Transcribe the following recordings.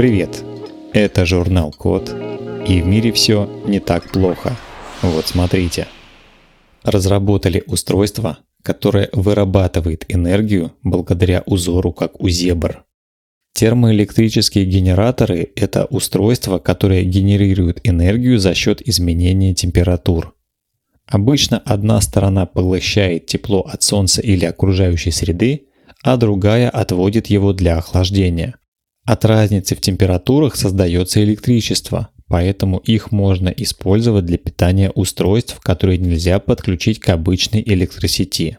Привет! Это журнал Код, и в мире все не так плохо. Вот смотрите. Разработали устройство, которое вырабатывает энергию благодаря узору, как у зебр. Термоэлектрические генераторы – это устройства, которые генерируют энергию за счет изменения температур. Обычно одна сторона поглощает тепло от Солнца или окружающей среды, а другая отводит его для охлаждения. От разницы в температурах создается электричество, поэтому их можно использовать для питания устройств, которые нельзя подключить к обычной электросети.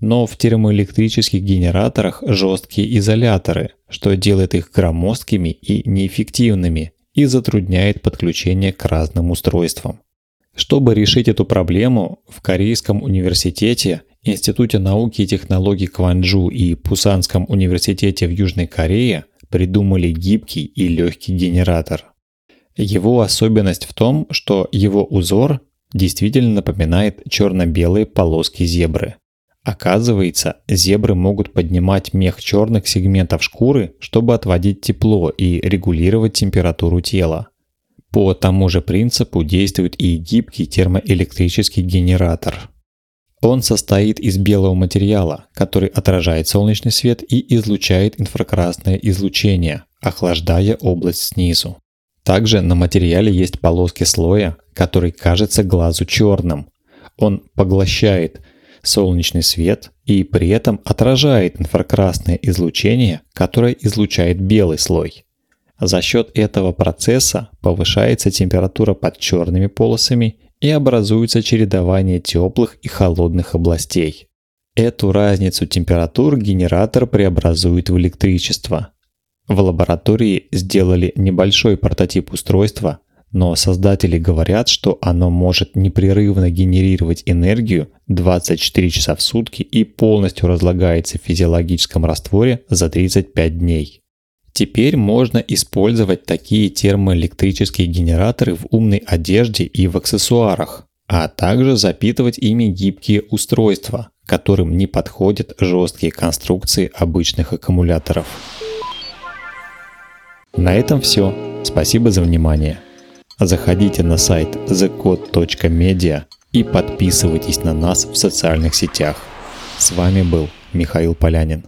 Но в термоэлектрических генераторах жесткие изоляторы, что делает их громоздкими и неэффективными и затрудняет подключение к разным устройствам. Чтобы решить эту проблему, в Корейском университете, Институте науки и технологий Кванджу и Пусанском университете в Южной Корее придумали гибкий и легкий генератор. Его особенность в том, что его узор действительно напоминает черно-белые полоски зебры. Оказывается, зебры могут поднимать мех черных сегментов шкуры, чтобы отводить тепло и регулировать температуру тела. По тому же принципу действует и гибкий термоэлектрический генератор. Он состоит из белого материала, который отражает солнечный свет и излучает инфракрасное излучение, охлаждая область снизу. Также на материале есть полоски слоя, который кажется глазу черным. Он поглощает солнечный свет и при этом отражает инфракрасное излучение, которое излучает белый слой. За счет этого процесса повышается температура под черными полосами и образуется чередование теплых и холодных областей. Эту разницу температур генератор преобразует в электричество. В лаборатории сделали небольшой прототип устройства, но создатели говорят, что оно может непрерывно генерировать энергию 24 часа в сутки и полностью разлагается в физиологическом растворе за 35 дней. Теперь можно использовать такие термоэлектрические генераторы в умной одежде и в аксессуарах, а также запитывать ими гибкие устройства, которым не подходят жесткие конструкции обычных аккумуляторов. На этом все. Спасибо за внимание. Заходите на сайт thecode.media и подписывайтесь на нас в социальных сетях. С вами был Михаил Полянин.